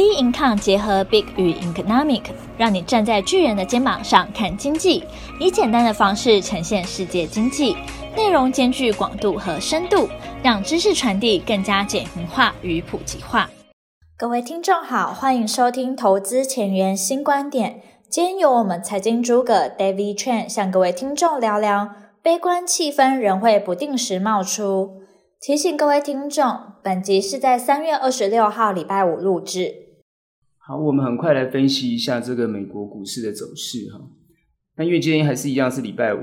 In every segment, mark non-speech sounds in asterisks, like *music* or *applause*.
B Income 结合 Big 与 Economic，让你站在巨人的肩膀上看经济，以简单的方式呈现世界经济，内容兼具广度和深度，让知识传递更加简明化与普及化。各位听众好，欢迎收听投资前沿新观点。今天由我们财经诸葛 David Chan 向各位听众聊聊，悲观气氛仍会不定时冒出。提醒各位听众，本集是在三月二十六号礼拜五录制。好，我们很快来分析一下这个美国股市的走势哈。那因为今天还是一样是礼拜五，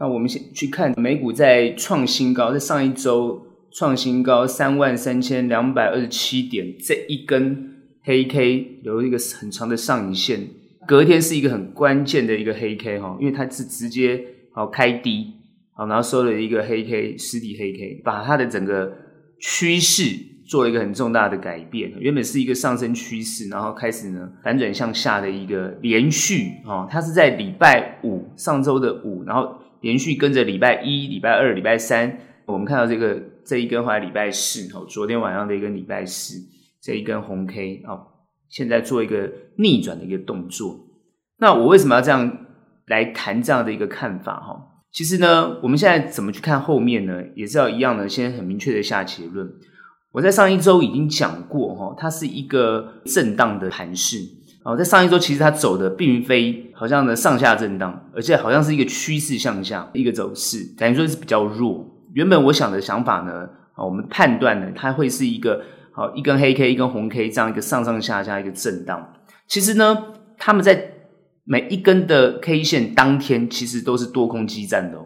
那我们先去看美股在创新高，在上一周创新高三万三千两百二十七点，这一根黑 K 留一个很长的上影线，隔天是一个很关键的一个黑 K 哈，因为它是直接好开低。好然后收了一个黑 K，实体黑 K，把它的整个趋势做了一个很重大的改变。原本是一个上升趋势，然后开始呢反转向下的一个连续哦，它是在礼拜五上周的五，然后连续跟着礼拜一、礼拜二、礼拜三，我们看到这个这一根，后来礼拜四哦，昨天晚上的一个礼拜四这一根红 K 哦，现在做一个逆转的一个动作。那我为什么要这样来谈这样的一个看法哈？其实呢，我们现在怎么去看后面呢？也是要一样的，先很明确的下结论。我在上一周已经讲过，哈，它是一个震荡的盘势。哦，在上一周其实它走的并非好像的上下震荡，而且好像是一个趋势向下一个走势，等于说是比较弱。原本我想的想法呢，啊，我们判断呢，它会是一个好一根黑 K，一根红 K 这样一个上上下下一个震荡。其实呢，他们在。每一根的 K 线当天其实都是多空激战的。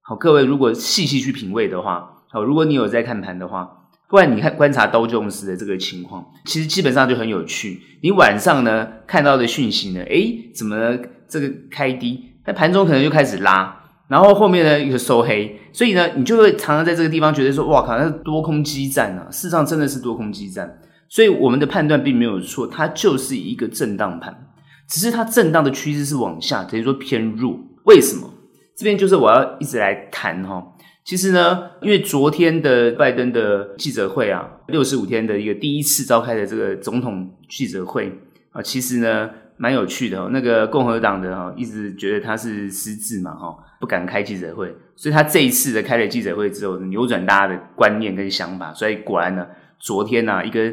好，各位如果细细去品味的话，好，如果你有在看盘的话，不然你看观察道琼斯的这个情况，其实基本上就很有趣。你晚上呢看到的讯息呢，诶，怎么这个开低，在盘中可能就开始拉，然后后面呢又收黑，所以呢你就会常常在这个地方觉得说，哇靠，那是多空激战啊！事实上真的是多空激战，所以我们的判断并没有错，它就是一个震荡盘。只是它震荡的趋势是往下，等于说偏弱。为什么？这边就是我要一直来谈哈。其实呢，因为昨天的拜登的记者会啊，六十五天的一个第一次召开的这个总统记者会啊，其实呢蛮有趣的。那个共和党的哈，一直觉得他是失智嘛哈，不敢开记者会，所以他这一次的开了记者会之后，扭转大家的观念跟想法。所以果然呢，昨天呢、啊、一个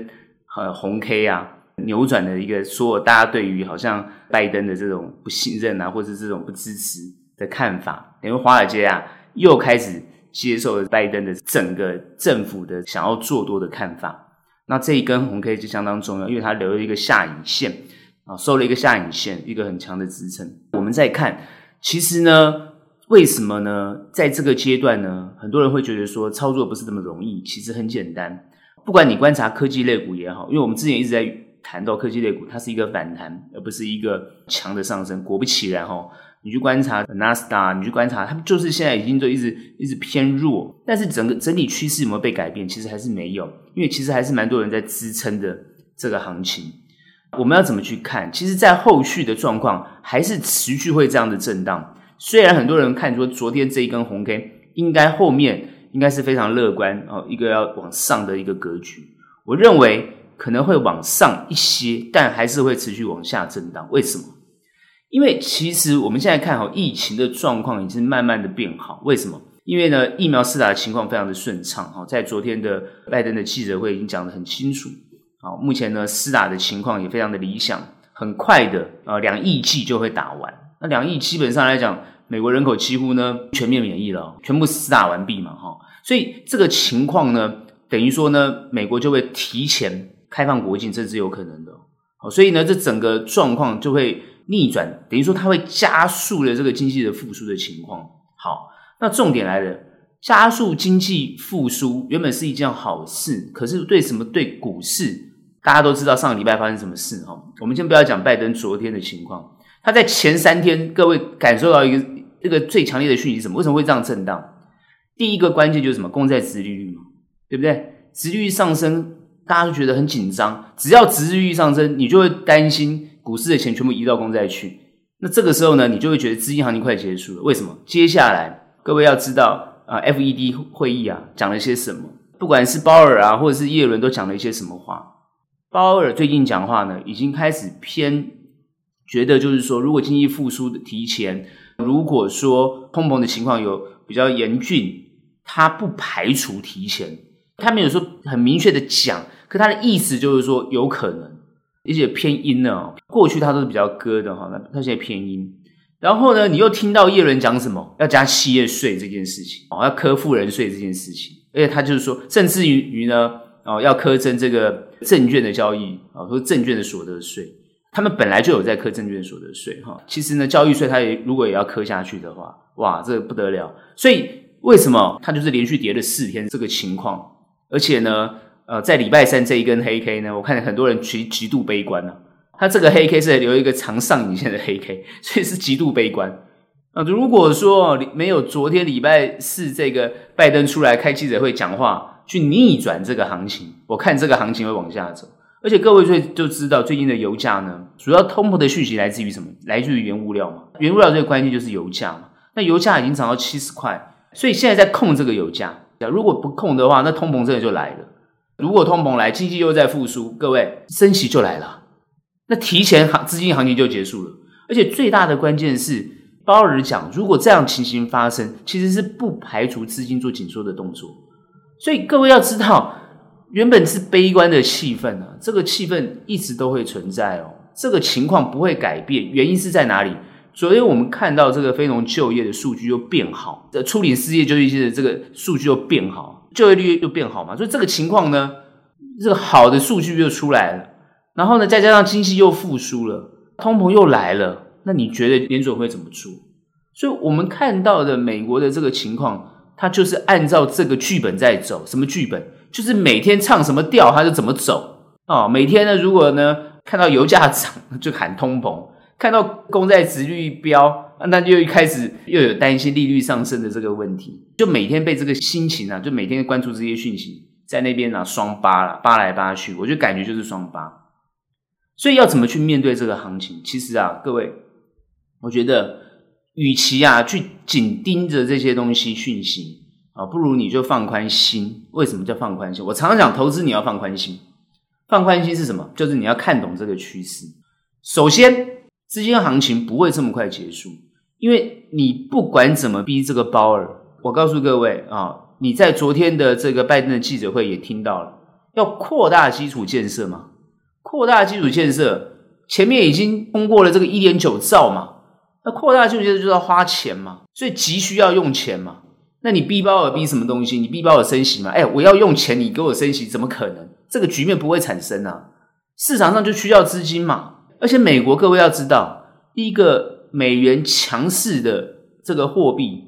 呃红 K 啊。扭转的一个，所有大家对于好像拜登的这种不信任啊，或者是这种不支持的看法，因为华尔街啊又开始接受了拜登的整个政府的想要做多的看法。那这一根红 K 就相当重要，因为它留了一个下影线啊，收了一个下影线，一个很强的支撑。我们再看，其实呢，为什么呢？在这个阶段呢，很多人会觉得说操作不是这么容易。其实很简单，不管你观察科技类股也好，因为我们之前一直在。谈到科技类股，它是一个反弹，而不是一个强的上升。果不其然，哈，你去观察纳斯达，你去观察，它们就是现在已经都一直一直偏弱。但是整个整体趋势有没有被改变？其实还是没有，因为其实还是蛮多人在支撑的这个行情。我们要怎么去看？其实，在后续的状况还是持续会这样的震荡。虽然很多人看说昨天这一根红 K，应该后面应该是非常乐观哦，一个要往上的一个格局。我认为。可能会往上一些，但还是会持续往下震荡。为什么？因为其实我们现在看好疫情的状况已经慢慢的变好。为什么？因为呢，疫苗施打的情况非常的顺畅。哈，在昨天的拜登的记者会已经讲得很清楚。好，目前呢，施打的情况也非常的理想，很快的啊，两亿剂就会打完。那两亿基本上来讲，美国人口几乎呢全面免疫了，全部施打完毕嘛。哈，所以这个情况呢，等于说呢，美国就会提前。开放国境，这是有可能的。好，所以呢，这整个状况就会逆转，等于说它会加速了这个经济的复苏的情况。好，那重点来了，加速经济复苏原本是一件好事，可是对什么？对股市，大家都知道上个礼拜发生什么事哈。我们先不要讲拜登昨天的情况，他在前三天，各位感受到一个这个最强烈的讯息是什么？为什么会这样震荡？第一个关键就是什么？公债殖利率嘛，对不对？殖利率上升。大家都觉得很紧张，只要殖利率上升，你就会担心股市的钱全部移到公债去。那这个时候呢，你就会觉得资金行情快结束了。为什么？接下来各位要知道啊，FED 会议啊讲了些什么？不管是鲍尔啊，或者是耶伦，都讲了一些什么话？鲍尔最近讲话呢，已经开始偏觉得，就是说，如果经济复苏的提前，如果说通膨的情况有比较严峻，他不排除提前。他没有说很明确的讲，可他的意思就是说有可能，而且偏阴呢。过去他都是比较鸽的哈，那他现在偏阴。然后呢，你又听到叶伦讲什么？要加企业税这件事情哦，要科富人税这件事情，而且他就是说，甚至于于呢，哦，要苛征这个证券的交易啊，说证券的所得税，他们本来就有在课证券所得税哈。其实呢，交易税他也如果也要苛下去的话，哇，这不得了。所以为什么他就是连续跌了四天这个情况？而且呢，呃，在礼拜三这一根黑 K 呢，我看到很多人极极度悲观呢、啊。它这个黑 K 是留一个长上影线的黑 K，*laughs* 所以是极度悲观。啊，如果说没有昨天礼拜四这个拜登出来开记者会讲话，去逆转这个行情，我看这个行情会往下走。而且各位最就知道最近的油价呢，主要通膨的讯息来自于什么？来自于原物料嘛。原物料最关键就是油价嘛。那油价已经涨到七十块，所以现在在控这个油价。如果不控的话，那通膨真的就来了。如果通膨来，经济又在复苏，各位升息就来了。那提前行资金行情就结束了，而且最大的关键是，鲍尔讲，如果这样情形发生，其实是不排除资金做紧缩的动作。所以各位要知道，原本是悲观的气氛啊，这个气氛一直都会存在哦，这个情况不会改变。原因是在哪里？昨天我们看到这个非农就业的数据又变好，这处理失业就业的这个数据又变好，就业率又变好嘛，所以这个情况呢，这个好的数据又出来了。然后呢，再加上经济又复苏了，通膨又来了，那你觉得联准会怎么做？所以我们看到的美国的这个情况，它就是按照这个剧本在走。什么剧本？就是每天唱什么调，它就怎么走啊、哦？每天呢，如果呢看到油价涨，就喊通膨；看到公债殖率飙，那就一开始又有担心利率上升的这个问题，就每天被这个心情啊，就每天关注这些讯息，在那边啊双八了，扒来扒去，我就感觉就是双八。所以要怎么去面对这个行情？其实啊，各位，我觉得，与其啊去紧盯着这些东西讯息啊，不如你就放宽心。为什么叫放宽心？我常常讲，投资你要放宽心。放宽心是什么？就是你要看懂这个趋势。首先，资金行情不会这么快结束，因为你不管怎么逼这个鲍尔，我告诉各位啊，你在昨天的这个拜登的记者会也听到了，要扩大基础建设嘛。扩大基础建设，前面已经通过了这个一点九兆嘛，那扩大基础建设就要花钱嘛，所以急需要用钱嘛。那你逼鲍尔逼什么东西？你逼鲍尔升息嘛？哎，我要用钱，你给我升息，怎么可能？这个局面不会产生啊。市场上就需要资金嘛。而且美国各位要知道，第一个美元强势的这个货币，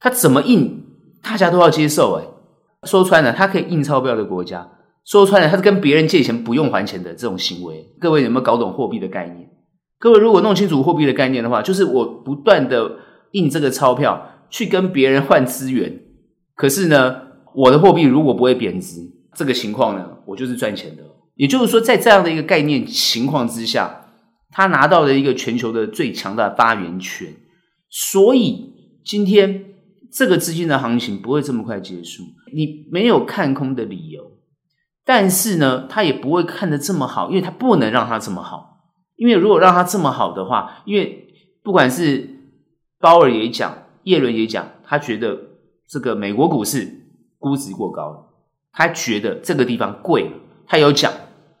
它怎么印，大家都要接受。哎，说穿了，它可以印钞票的国家。说穿了，它是跟别人借钱不用还钱的这种行为。各位有没有搞懂货币的概念？各位如果弄清楚货币的概念的话，就是我不断的印这个钞票去跟别人换资源。可是呢，我的货币如果不会贬值，这个情况呢，我就是赚钱的。也就是说，在这样的一个概念情况之下，他拿到了一个全球的最强大的发言权。所以今天这个资金的行情不会这么快结束，你没有看空的理由。但是呢，他也不会看得这么好，因为他不能让他这么好。因为如果让他这么好的话，因为不管是鲍尔也讲，叶伦也讲，他觉得这个美国股市估值过高了，他觉得这个地方贵了。他有讲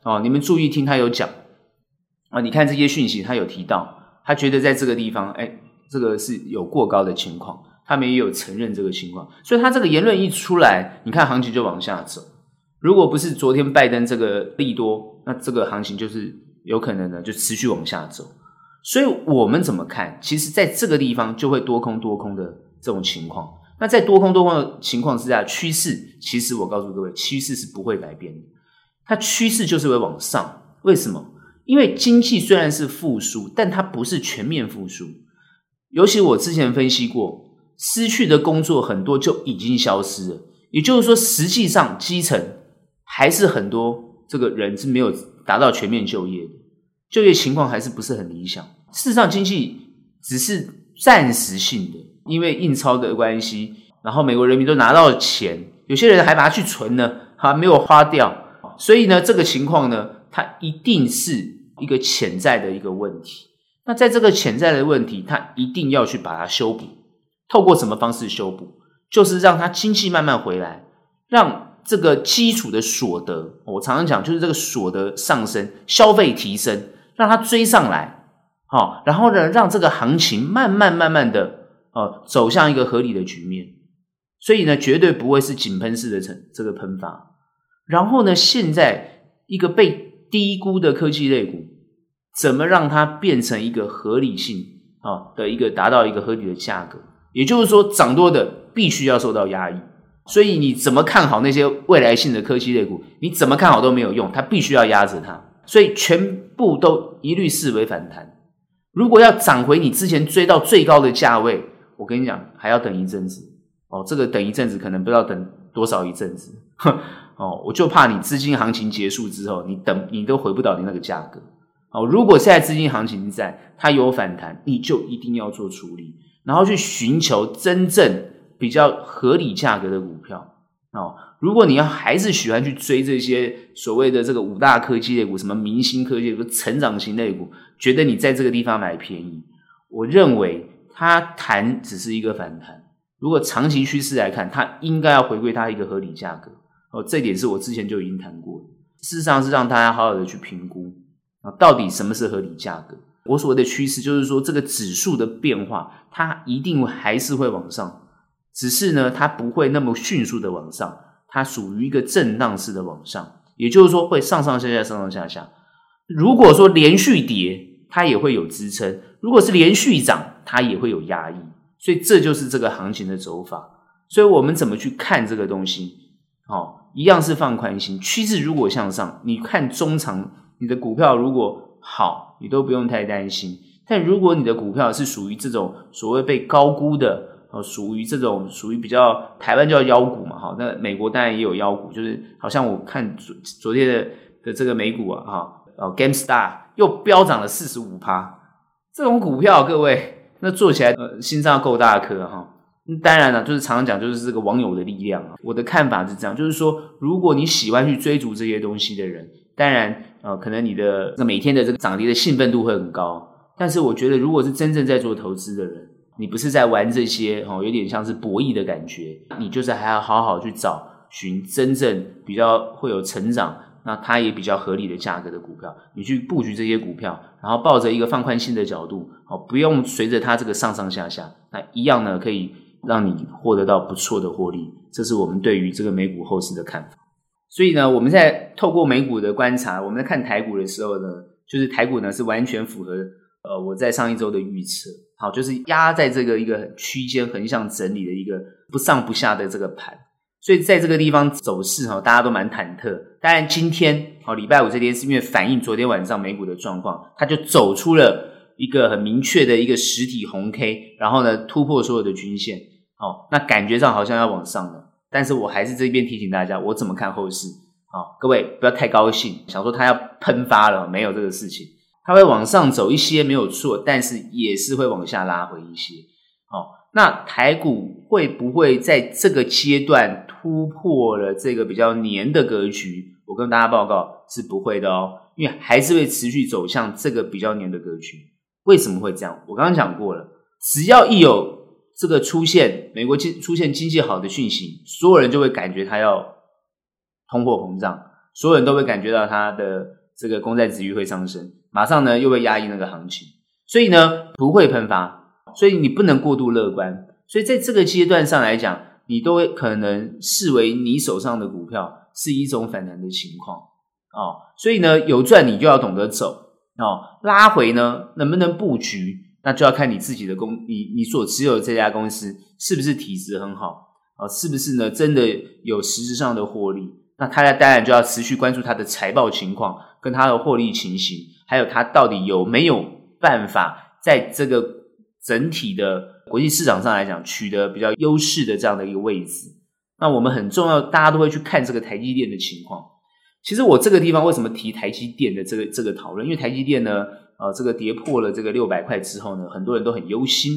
哦，你们注意听，他有讲啊。你看这些讯息，他有提到，他觉得在这个地方，哎，这个是有过高的情况，他们也有承认这个情况。所以他这个言论一出来，你看行情就往下走。如果不是昨天拜登这个利多，那这个行情就是有可能呢，就持续往下走。所以我们怎么看？其实在这个地方就会多空多空的这种情况。那在多空多空的情况之下，趋势其实我告诉各位，趋势是不会改变的。它趋势就是会往上。为什么？因为经济虽然是复苏，但它不是全面复苏。尤其我之前分析过，失去的工作很多就已经消失了。也就是说，实际上基层。还是很多这个人是没有达到全面就业的，就业情况还是不是很理想。事实上，经济只是暂时性的，因为印钞的关系，然后美国人民都拿到了钱，有些人还把它去存呢，还没有花掉，所以呢，这个情况呢，它一定是一个潜在的一个问题。那在这个潜在的问题，它一定要去把它修补。透过什么方式修补？就是让它经济慢慢回来，让这个基础的所得，我常常讲，就是这个所得上升，消费提升，让它追上来，好，然后呢，让这个行情慢慢慢慢的，呃，走向一个合理的局面。所以呢，绝对不会是井喷式的成这个喷发。然后呢，现在一个被低估的科技类股，怎么让它变成一个合理性啊的一个达到一个合理的价格？也就是说，涨多的必须要受到压抑。所以你怎么看好那些未来性的科技类股？你怎么看好都没有用，它必须要压着它。所以全部都一律视为反弹。如果要涨回你之前追到最高的价位，我跟你讲，还要等一阵子哦。这个等一阵子可能不知道等多少一阵子。哦，我就怕你资金行情结束之后，你等你都回不到你那个价格。哦，如果现在资金行情在，它有反弹，你就一定要做处理，然后去寻求真正比较合理价格的股票。哦，如果你要还是喜欢去追这些所谓的这个五大科技类股，什么明星科技股、成长型类股，觉得你在这个地方买便宜，我认为它弹只是一个反弹。如果长期趋势来看，它应该要回归它一个合理价格。哦，这点是我之前就已经谈过的。事实上是让大家好好的去评估啊，到底什么是合理价格？我所谓的趋势就是说，这个指数的变化，它一定还是会往上，只是呢，它不会那么迅速的往上，它属于一个震荡式的往上，也就是说会上上下下，上上下下。如果说连续跌，它也会有支撑；如果是连续涨，它也会有压抑。所以这就是这个行情的走法。所以我们怎么去看这个东西？哦。一样是放宽心，趋势如果向上，你看中长，你的股票如果好，你都不用太担心。但如果你的股票是属于这种所谓被高估的，哦，属于这种属于比较台湾叫妖股嘛，哈，那美国当然也有妖股，就是好像我看昨昨天的的这个美股啊，哈，哦，GameStar 又飙涨了四十五趴，这种股票各位那做起来呃心脏够大颗哈。当然了，就是常常讲，就是这个网友的力量啊。我的看法是这样，就是说，如果你喜欢去追逐这些东西的人，当然，呃，可能你的这每天的这个涨跌的兴奋度会很高。但是，我觉得，如果是真正在做投资的人，你不是在玩这些哦，有点像是博弈的感觉，你就是还要好好去找寻真正比较会有成长，那它也比较合理的价格的股票，你去布局这些股票，然后抱着一个放宽心的角度，哦，不用随着它这个上上下下，那一样呢可以。让你获得到不错的获利，这是我们对于这个美股后市的看法。所以呢，我们在透过美股的观察，我们在看台股的时候呢，就是台股呢是完全符合呃我在上一周的预测，好，就是压在这个一个区间横向整理的一个不上不下的这个盘。所以在这个地方走势哈，大家都蛮忐忑。当然今天好，礼拜五这天是因为反映昨天晚上美股的状况，它就走出了一个很明确的一个实体红 K，然后呢突破所有的均线。哦，那感觉上好像要往上了，但是我还是这边提醒大家，我怎么看后市？好，各位不要太高兴，想说它要喷发了，没有这个事情，它会往上走一些没有错，但是也是会往下拉回一些。好，那台股会不会在这个阶段突破了这个比较黏的格局？我跟大家报告是不会的哦，因为还是会持续走向这个比较黏的格局。为什么会这样？我刚刚讲过了，只要一有这个出现美国经出现经济好的讯息，所有人就会感觉它要通货膨胀，所有人都会感觉到它的这个公债殖利率会上升，马上呢又会压抑那个行情，所以呢不会喷发，所以你不能过度乐观，所以在这个阶段上来讲，你都会可能视为你手上的股票是一种反弹的情况。哦，所以呢有赚你就要懂得走。哦，拉回呢能不能布局？那就要看你自己的公，你你所持有这家公司是不是体质很好啊？是不是呢？真的有实质上的获利？那他当然就要持续关注他的财报情况，跟他的获利情形，还有他到底有没有办法在这个整体的国际市场上来讲取得比较优势的这样的一个位置。那我们很重要，大家都会去看这个台积电的情况。其实我这个地方为什么提台积电的这个这个讨论？因为台积电呢。啊，这个跌破了这个六百块之后呢，很多人都很忧心，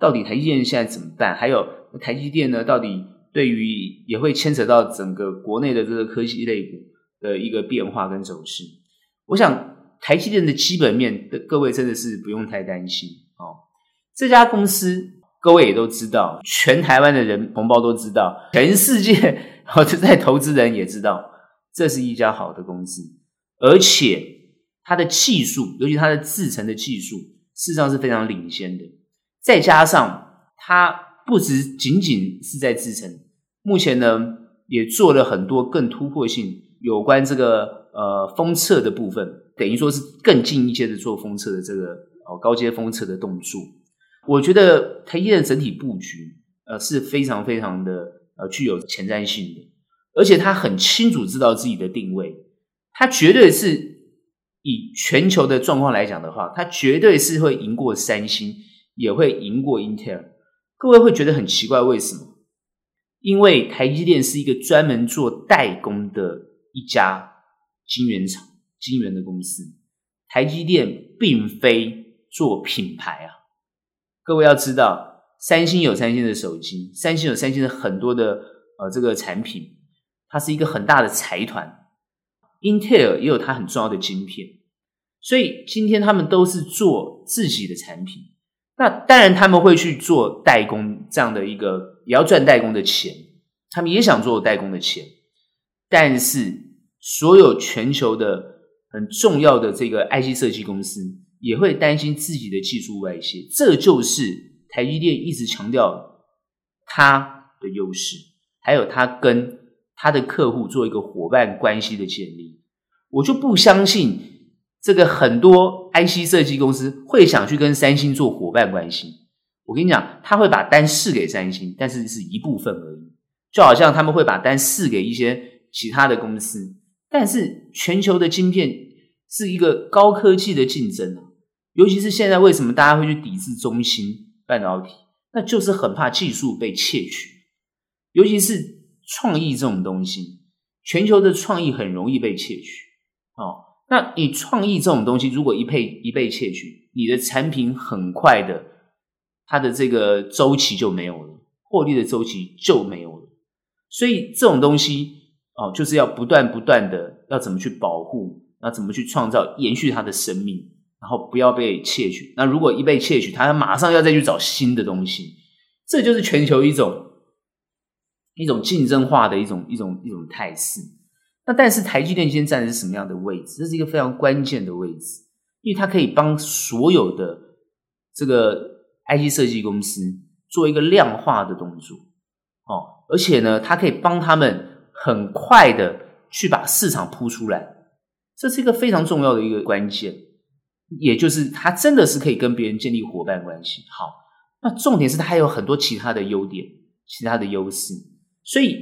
到底台积电现在怎么办？还有台积电呢，到底对于也会牵扯到整个国内的这个科技类股的一个变化跟走势。我想台积电的基本面，各位真的是不用太担心哦。这家公司各位也都知道，全台湾的人同胞都知道，全世界 *laughs* 好在投资人也知道，这是一家好的公司，而且它的技术，尤其它的制程的技术，事实上是非常领先的。再加上它不只仅仅是在制程，目前呢也做了很多更突破性有关这个。呃，封测的部分等于说是更进一阶的做封测的这个哦高阶封测的动作。我觉得台积电整体布局呃是非常非常的呃具有前瞻性的，而且他很清楚知道自己的定位，他绝对是以全球的状况来讲的话，它绝对是会赢过三星，也会赢过英特尔。各位会觉得很奇怪，为什么？因为台积电是一个专门做代工的一家。晶圆厂、晶圆的公司，台积电并非做品牌啊。各位要知道，三星有三星的手机，三星有三星的很多的呃这个产品，它是一个很大的财团。英特尔也有它很重要的晶片，所以今天他们都是做自己的产品。那当然他们会去做代工这样的一个，也要赚代工的钱，他们也想做代工的钱，但是。所有全球的很重要的这个 IC 设计公司也会担心自己的技术外泄，这就是台积电一直强调它的优势，还有它跟他的客户做一个伙伴关系的建立。我就不相信这个很多 IC 设计公司会想去跟三星做伙伴关系。我跟你讲，他会把单试给三星，但是是一部分而已，就好像他们会把单试给一些其他的公司。但是全球的晶片是一个高科技的竞争啊，尤其是现在为什么大家会去抵制中芯半导体？那就是很怕技术被窃取，尤其是创意这种东西，全球的创意很容易被窃取。哦，那你创意这种东西如果一被一被窃取，你的产品很快的，它的这个周期就没有了，获利的周期就没有了。所以这种东西。哦，就是要不断不断的要怎么去保护，要怎么去创造延续它的生命，然后不要被窃取。那如果一被窃取，它马上要再去找新的东西，这就是全球一种一种竞争化的一种一种一种态势。那但是台积电今天站的是什么样的位置？这是一个非常关键的位置，因为它可以帮所有的这个 IC 设计公司做一个量化的动作。哦，而且呢，它可以帮他们。很快的去把市场铺出来，这是一个非常重要的一个关键，也就是它真的是可以跟别人建立伙伴关系。好，那重点是它还有很多其他的优点、其他的优势。所以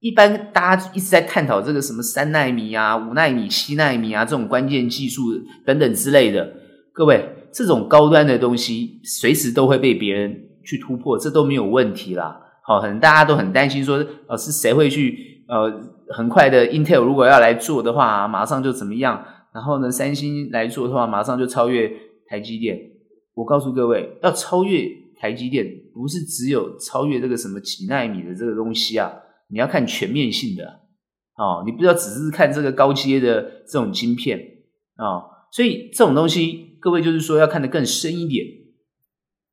一般大家一直在探讨这个什么三纳米啊、五纳米、七纳米啊这种关键技术等等之类的，各位，这种高端的东西随时都会被别人去突破，这都没有问题啦。好，很大家都很担心说，呃，是谁会去？呃，很快的，Intel 如果要来做的话，马上就怎么样？然后呢，三星来做的话，马上就超越台积电。我告诉各位，要超越台积电，不是只有超越这个什么几奈米的这个东西啊，你要看全面性的哦，你不要只是看这个高阶的这种晶片啊，哦。所以这种东西，各位就是说要看得更深一点。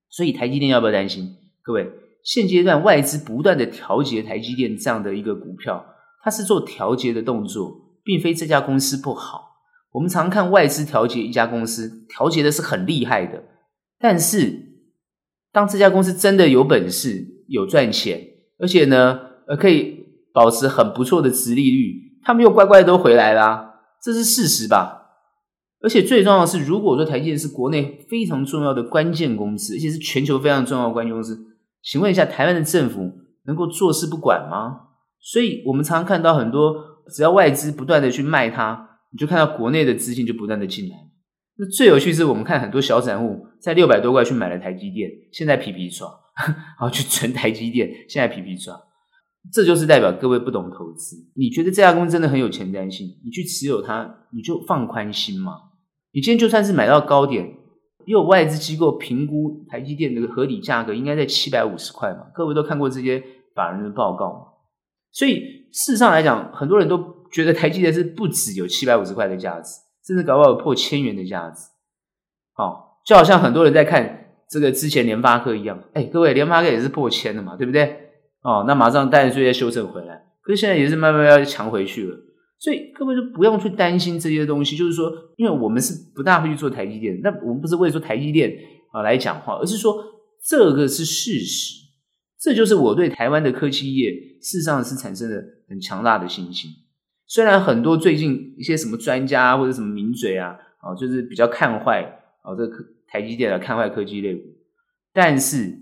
所以台积电要不要担心？各位？现阶段外资不断的调节台积电这样的一个股票，它是做调节的动作，并非这家公司不好。我们常看外资调节一家公司，调节的是很厉害的。但是，当这家公司真的有本事、有赚钱，而且呢，呃，可以保持很不错的殖利率，他们又乖乖都回来啦，这是事实吧？而且最重要的是，如果说台积电是国内非常重要的关键公司，而且是全球非常重要的关键公司。请问一下，台湾的政府能够坐视不管吗？所以我们常常看到很多，只要外资不断的去卖它，你就看到国内的资金就不断的进来。那最有趣是我们看很多小散户在六百多块去买了台积电，现在皮皮抓，*laughs* 然后去存台积电，现在皮皮抓，这就是代表各位不懂投资。你觉得这家公司真的很有前瞻性，你去持有它，你就放宽心嘛。你今天就算是买到高点。也有外资机构评估台积电的合理价格应该在七百五十块嘛？各位都看过这些法人的报告嘛？所以事实上来讲，很多人都觉得台积电是不只有七百五十块的价值，甚至搞不好破千元的价值。哦，就好像很多人在看这个之前联发科一样，哎，各位，联发科也是破千的嘛，对不对？哦，那马上当然就要修正回来，可是现在也是慢慢要强回去了。所以各位就不用去担心这些东西，就是说，因为我们是不大会去做台积电，那我们不是为了说台积电啊来讲话，而是说这个是事实，这就是我对台湾的科技业事实上是产生了很强大的信心。虽然很多最近一些什么专家或者什么名嘴啊，啊，就是比较看坏啊这个台积电啊，看坏科技类股，但是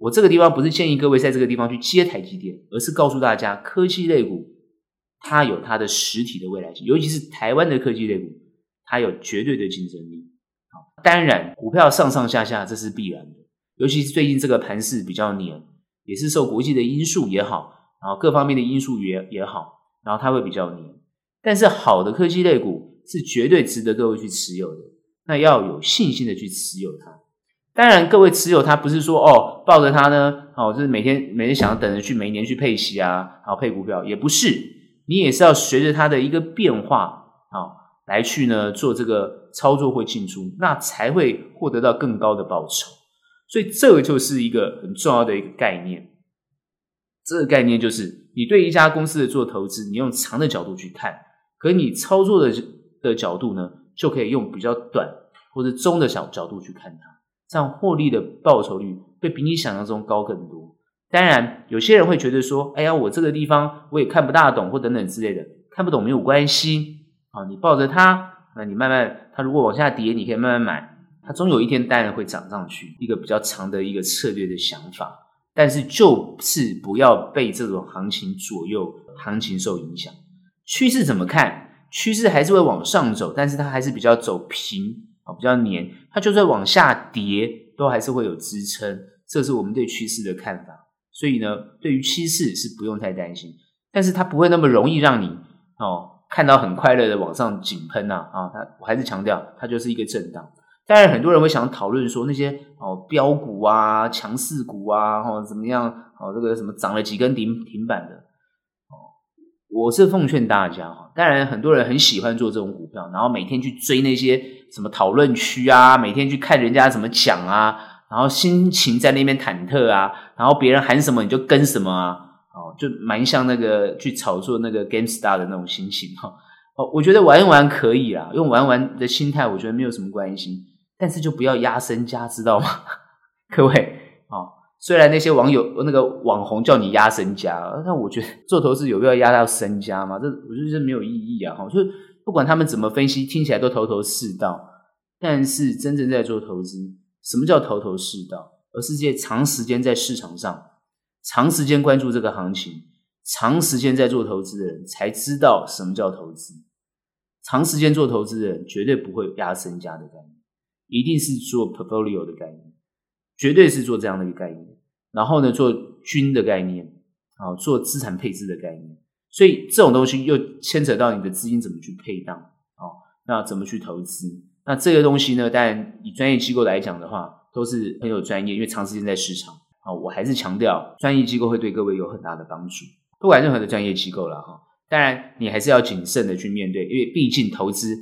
我这个地方不是建议各位在这个地方去接台积电，而是告诉大家科技类股。它有它的实体的未来性，尤其是台湾的科技类股，它有绝对的竞争力。好，当然股票上上下下这是必然的，尤其是最近这个盘势比较黏，也是受国际的因素也好，然后各方面的因素也也好，然后它会比较黏。但是好的科技类股是绝对值得各位去持有的，那要有信心的去持有它。当然，各位持有它不是说哦抱着它呢，哦就是每天每天想要等着去每年去配息啊，然后配股票也不是。你也是要随着它的一个变化啊，来去呢做这个操作或进出，那才会获得到更高的报酬。所以这个就是一个很重要的一个概念。这个概念就是，你对一家公司的做投资，你用长的角度去看，可你操作的的角度呢，就可以用比较短或者中的小角度去看它，这样获利的报酬率会比你想象中高更多。当然，有些人会觉得说：“哎呀，我这个地方我也看不大懂，或等等之类的，看不懂没有关系啊，你抱着它，那你慢慢，它如果往下跌，你可以慢慢买，它终有一天当然会涨上去。一个比较长的一个策略的想法，但是就是不要被这种行情左右，行情受影响。趋势怎么看？趋势还是会往上走，但是它还是比较走平啊，比较黏，它就算往下跌，都还是会有支撑。这是我们对趋势的看法。”所以呢，对于趋势是不用太担心，但是它不会那么容易让你哦看到很快乐的往上井喷呐啊！它我还是强调，它就是一个震荡。当然，很多人会想讨论说那些哦标股啊、强势股啊，或、哦、怎么样哦，这个什么涨了几根停停板的哦，我是奉劝大家哈。当然，很多人很喜欢做这种股票，然后每天去追那些什么讨论区啊，每天去看人家怎么讲啊。然后心情在那边忐忑啊，然后别人喊什么你就跟什么啊，哦，就蛮像那个去炒作那个 GameStar 的那种心情哈。哦，我觉得玩一玩可以啊，用玩玩的心态，我觉得没有什么关系。但是就不要压身家，知道吗？*laughs* 各位哦，虽然那些网友那个网红叫你压身家，但我觉得做投资有必要压到身家吗？这我觉得这没有意义啊。哈，就不管他们怎么分析，听起来都头头是道，但是真正在做投资。什么叫头头是道？而是这些长时间在市场上、长时间关注这个行情、长时间在做投资的人才知道什么叫投资。长时间做投资的人绝对不会压身家的概念，一定是做 portfolio 的概念，绝对是做这样的一个概念。然后呢，做均的概念，啊，做资产配置的概念。所以这种东西又牵扯到你的资金怎么去配当，啊，那怎么去投资？那这个东西呢，当然以专业机构来讲的话，都是很有专业，因为长时间在市场啊。我还是强调，专业机构会对各位有很大的帮助。不管任何的专业机构了哈，当然你还是要谨慎的去面对，因为毕竟投资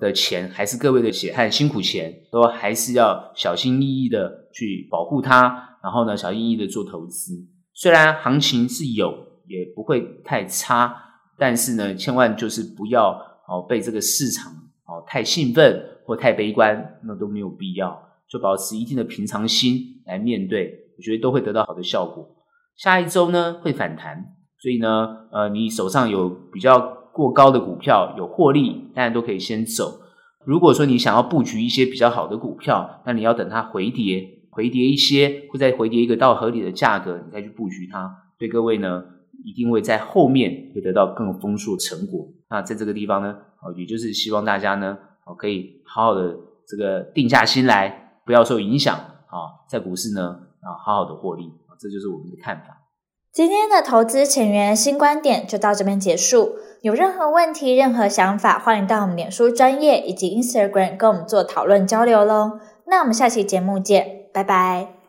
的钱还是各位的血汗辛苦钱，都还是要小心翼翼的去保护它。然后呢，小心翼翼的做投资。虽然行情是有，也不会太差，但是呢，千万就是不要哦被这个市场哦太兴奋。或太悲观，那都没有必要，就保持一定的平常心来面对，我觉得都会得到好的效果。下一周呢会反弹，所以呢，呃，你手上有比较过高的股票有获利，当然都可以先走。如果说你想要布局一些比较好的股票，那你要等它回跌，回跌一些，或再回跌一个到合理的价格，你再去布局它。对各位呢，一定会在后面会得到更丰硕成果。那在这个地方呢，哦，也就是希望大家呢。哦，可以好好的这个定下心来，不要受影响啊，在股市呢啊，好好的获利啊，这就是我们的看法。今天的投资前沿新观点就到这边结束。有任何问题、任何想法，欢迎到我们脸书专业以及 Instagram 跟我们做讨论交流喽。那我们下期节目见，拜拜。